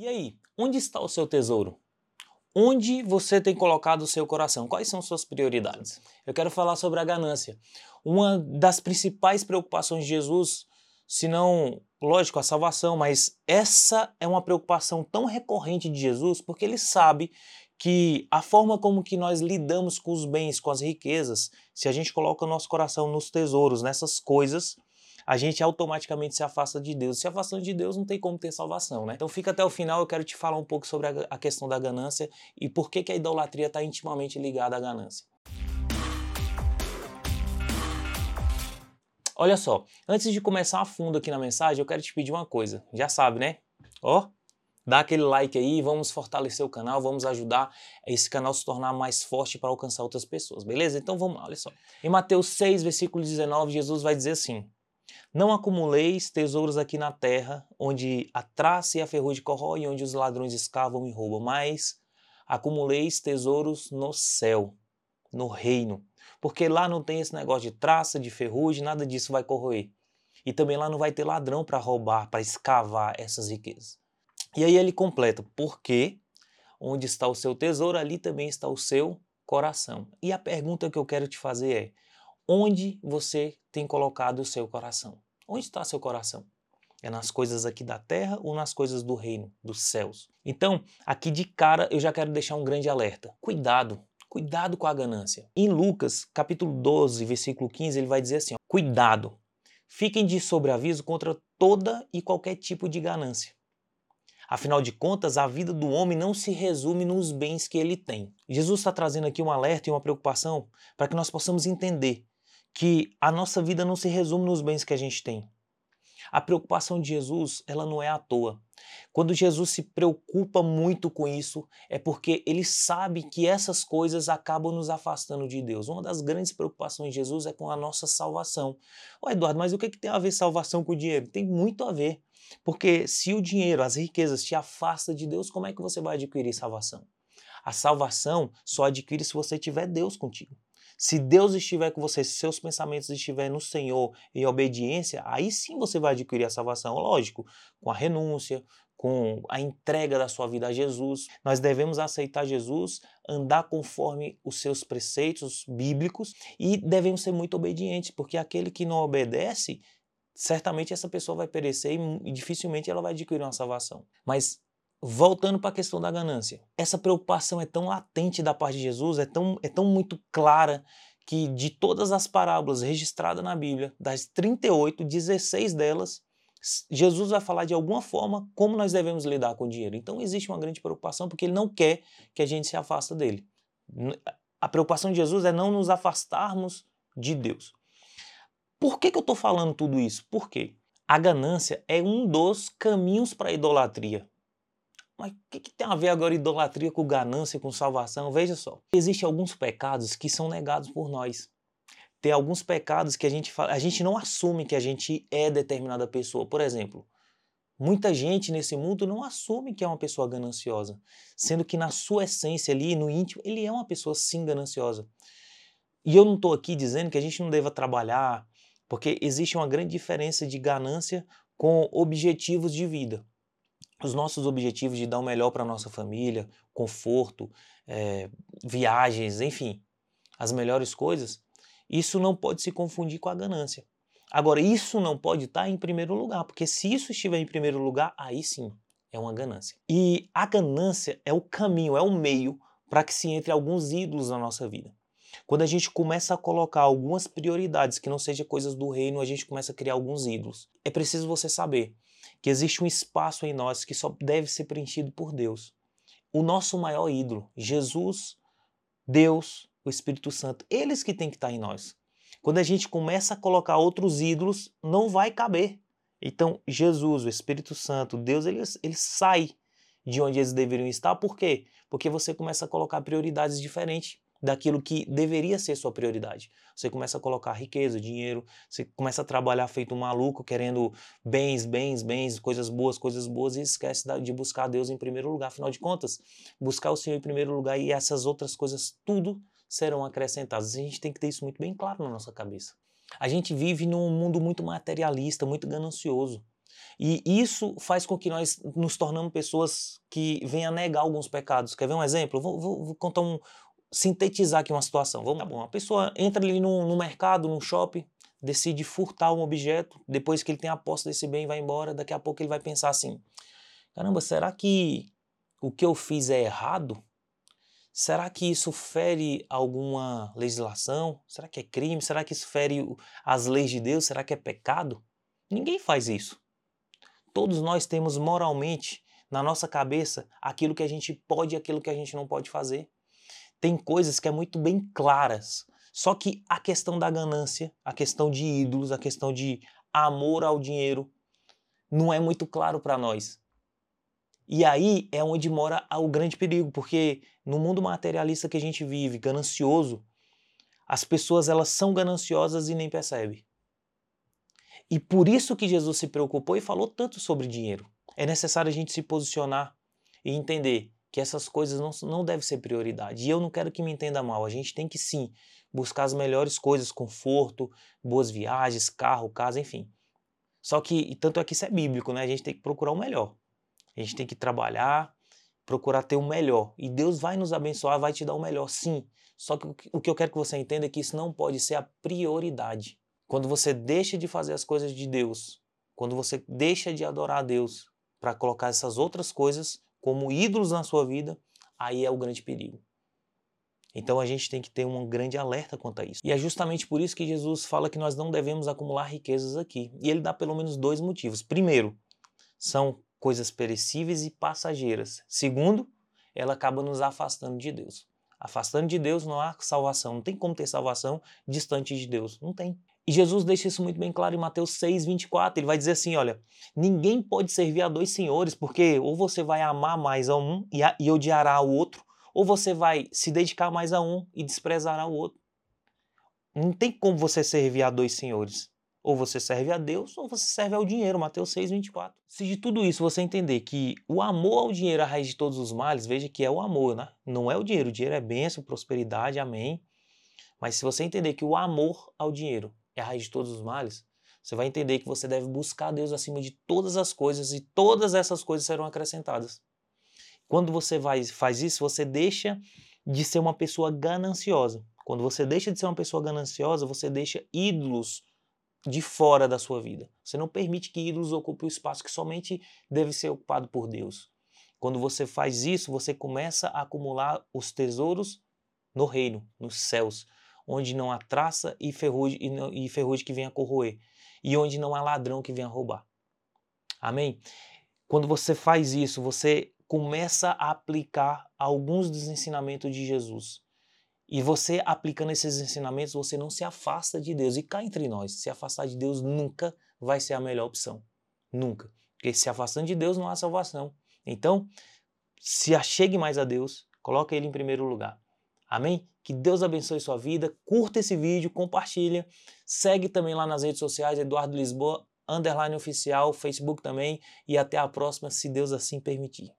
E aí, onde está o seu tesouro? Onde você tem colocado o seu coração? Quais são suas prioridades? Eu quero falar sobre a ganância. Uma das principais preocupações de Jesus, se não, lógico, a salvação, mas essa é uma preocupação tão recorrente de Jesus porque ele sabe que a forma como que nós lidamos com os bens, com as riquezas, se a gente coloca o nosso coração nos tesouros, nessas coisas, a gente automaticamente se afasta de Deus. Se afastando de Deus, não tem como ter salvação, né? Então fica até o final, eu quero te falar um pouco sobre a, a questão da ganância e por que, que a idolatria está intimamente ligada à ganância. Olha só, antes de começar a fundo aqui na mensagem, eu quero te pedir uma coisa. Já sabe, né? Ó, Dá aquele like aí, vamos fortalecer o canal, vamos ajudar esse canal se tornar mais forte para alcançar outras pessoas, beleza? Então vamos lá, olha só. Em Mateus 6, versículo 19, Jesus vai dizer assim: Não acumuleis tesouros aqui na terra, onde a traça e a ferrugem corroem, onde os ladrões escavam e roubam, mas acumuleis tesouros no céu, no reino. Porque lá não tem esse negócio de traça, de ferrugem, nada disso vai corroer. E também lá não vai ter ladrão para roubar, para escavar essas riquezas. E aí ele completa, porque onde está o seu tesouro, ali também está o seu coração. E a pergunta que eu quero te fazer é: onde você tem colocado o seu coração? Onde está seu coração? É nas coisas aqui da terra ou nas coisas do reino, dos céus? Então, aqui de cara eu já quero deixar um grande alerta. Cuidado, cuidado com a ganância. Em Lucas, capítulo 12, versículo 15, ele vai dizer assim: ó, cuidado, fiquem de sobreaviso contra toda e qualquer tipo de ganância Afinal de contas, a vida do homem não se resume nos bens que ele tem. Jesus está trazendo aqui um alerta e uma preocupação para que nós possamos entender que a nossa vida não se resume nos bens que a gente tem. A preocupação de Jesus, ela não é à toa. Quando Jesus se preocupa muito com isso, é porque ele sabe que essas coisas acabam nos afastando de Deus. Uma das grandes preocupações de Jesus é com a nossa salvação. Ô Eduardo, mas o que, que tem a ver salvação com o dinheiro? Tem muito a ver. Porque se o dinheiro, as riquezas te afasta de Deus, como é que você vai adquirir salvação? A salvação só adquire se você tiver Deus contigo. Se Deus estiver com você, se seus pensamentos estiverem no Senhor em obediência, aí sim você vai adquirir a salvação, lógico, com a renúncia, com a entrega da sua vida a Jesus. Nós devemos aceitar Jesus, andar conforme os seus preceitos bíblicos e devemos ser muito obedientes, porque aquele que não obedece certamente essa pessoa vai perecer e dificilmente ela vai adquirir uma salvação. Mas voltando para a questão da ganância, essa preocupação é tão latente da parte de Jesus, é tão, é tão muito clara que de todas as parábolas registradas na Bíblia, das 38, 16 delas, Jesus vai falar de alguma forma como nós devemos lidar com o dinheiro. Então existe uma grande preocupação porque ele não quer que a gente se afasta dele. A preocupação de Jesus é não nos afastarmos de Deus. Por que, que eu estou falando tudo isso? Por quê? A ganância é um dos caminhos para a idolatria. Mas o que, que, tem a ver agora idolatria com ganância, com salvação? Veja só. Existem alguns pecados que são negados por nós. Tem alguns pecados que a gente fala, a gente não assume que a gente é determinada pessoa. Por exemplo, muita gente nesse mundo não assume que é uma pessoa gananciosa, sendo que na sua essência ali, no íntimo, ele é uma pessoa sim gananciosa. E eu não estou aqui dizendo que a gente não deva trabalhar, porque existe uma grande diferença de ganância com objetivos de vida. Os nossos objetivos de dar o melhor para nossa família, conforto, é, viagens, enfim, as melhores coisas, isso não pode se confundir com a ganância. Agora, isso não pode estar em primeiro lugar, porque se isso estiver em primeiro lugar, aí sim é uma ganância. E a ganância é o caminho, é o meio para que se entre alguns ídolos na nossa vida. Quando a gente começa a colocar algumas prioridades que não sejam coisas do reino, a gente começa a criar alguns ídolos. É preciso você saber que existe um espaço em nós que só deve ser preenchido por Deus. O nosso maior ídolo, Jesus, Deus, o Espírito Santo, eles que têm que estar em nós. Quando a gente começa a colocar outros ídolos, não vai caber. Então, Jesus, o Espírito Santo, Deus, ele, ele sai de onde eles deveriam estar. Por quê? Porque você começa a colocar prioridades diferentes daquilo que deveria ser sua prioridade. Você começa a colocar riqueza, dinheiro, você começa a trabalhar feito um maluco, querendo bens, bens, bens, coisas boas, coisas boas, e esquece de buscar Deus em primeiro lugar. Afinal de contas, buscar o Senhor em primeiro lugar e essas outras coisas tudo serão acrescentadas. A gente tem que ter isso muito bem claro na nossa cabeça. A gente vive num mundo muito materialista, muito ganancioso. E isso faz com que nós nos tornamos pessoas que venham a negar alguns pecados. Quer ver um exemplo? Vou, vou, vou contar um. Sintetizar aqui uma situação. Vamos, tá bom. A pessoa entra ali no, no mercado, no shopping, decide furtar um objeto, depois que ele tem a posse desse bem, vai embora. Daqui a pouco ele vai pensar assim: caramba, será que o que eu fiz é errado? Será que isso fere alguma legislação? Será que é crime? Será que isso fere as leis de Deus? Será que é pecado? Ninguém faz isso. Todos nós temos moralmente na nossa cabeça aquilo que a gente pode e aquilo que a gente não pode fazer. Tem coisas que é muito bem claras. Só que a questão da ganância, a questão de ídolos, a questão de amor ao dinheiro, não é muito claro para nós. E aí é onde mora o grande perigo, porque no mundo materialista que a gente vive, ganancioso, as pessoas elas são gananciosas e nem percebem. E por isso que Jesus se preocupou e falou tanto sobre dinheiro. É necessário a gente se posicionar e entender que essas coisas não, não devem ser prioridade. E eu não quero que me entenda mal. A gente tem que sim buscar as melhores coisas, conforto, boas viagens, carro, casa, enfim. Só que, tanto é que isso é bíblico, né? A gente tem que procurar o melhor. A gente tem que trabalhar, procurar ter o melhor. E Deus vai nos abençoar, vai te dar o melhor, sim. Só que o que eu quero que você entenda é que isso não pode ser a prioridade. Quando você deixa de fazer as coisas de Deus, quando você deixa de adorar a Deus para colocar essas outras coisas como ídolos na sua vida, aí é o grande perigo. Então a gente tem que ter um grande alerta quanto a isso. E é justamente por isso que Jesus fala que nós não devemos acumular riquezas aqui. E ele dá pelo menos dois motivos. Primeiro, são coisas perecíveis e passageiras. Segundo, ela acaba nos afastando de Deus. Afastando de Deus não há salvação, não tem como ter salvação distante de Deus, não tem. E Jesus deixa isso muito bem claro em Mateus 6, 24. Ele vai dizer assim: olha, ninguém pode servir a dois senhores, porque ou você vai amar mais a um e, a, e odiará o outro, ou você vai se dedicar mais a um e desprezará o outro. Não tem como você servir a dois senhores. Ou você serve a Deus ou você serve ao dinheiro, Mateus 6, 24. Se de tudo isso você entender que o amor ao dinheiro é a raiz de todos os males, veja que é o amor, né? Não é o dinheiro. O dinheiro é bênção, prosperidade, amém. Mas se você entender que o amor ao dinheiro é a raiz de todos os males, você vai entender que você deve buscar Deus acima de todas as coisas e todas essas coisas serão acrescentadas. Quando você vai, faz isso, você deixa de ser uma pessoa gananciosa. Quando você deixa de ser uma pessoa gananciosa, você deixa ídolos de fora da sua vida. Você não permite que ídolos ocupem o espaço que somente deve ser ocupado por Deus. Quando você faz isso, você começa a acumular os tesouros no reino, nos céus, onde não há traça e ferrugem, e ferrugem que venha corroer, e onde não há ladrão que venha roubar. Amém? Quando você faz isso, você começa a aplicar alguns dos ensinamentos de Jesus. E você aplicando esses ensinamentos, você não se afasta de Deus. E cá entre nós, se afastar de Deus nunca vai ser a melhor opção. Nunca. Porque se afastando de Deus não há salvação. Então, se achegue mais a Deus, coloque Ele em primeiro lugar. Amém? Que Deus abençoe sua vida. Curta esse vídeo, compartilha. Segue também lá nas redes sociais, Eduardo Lisboa, underline oficial, Facebook também. E até a próxima, se Deus assim permitir.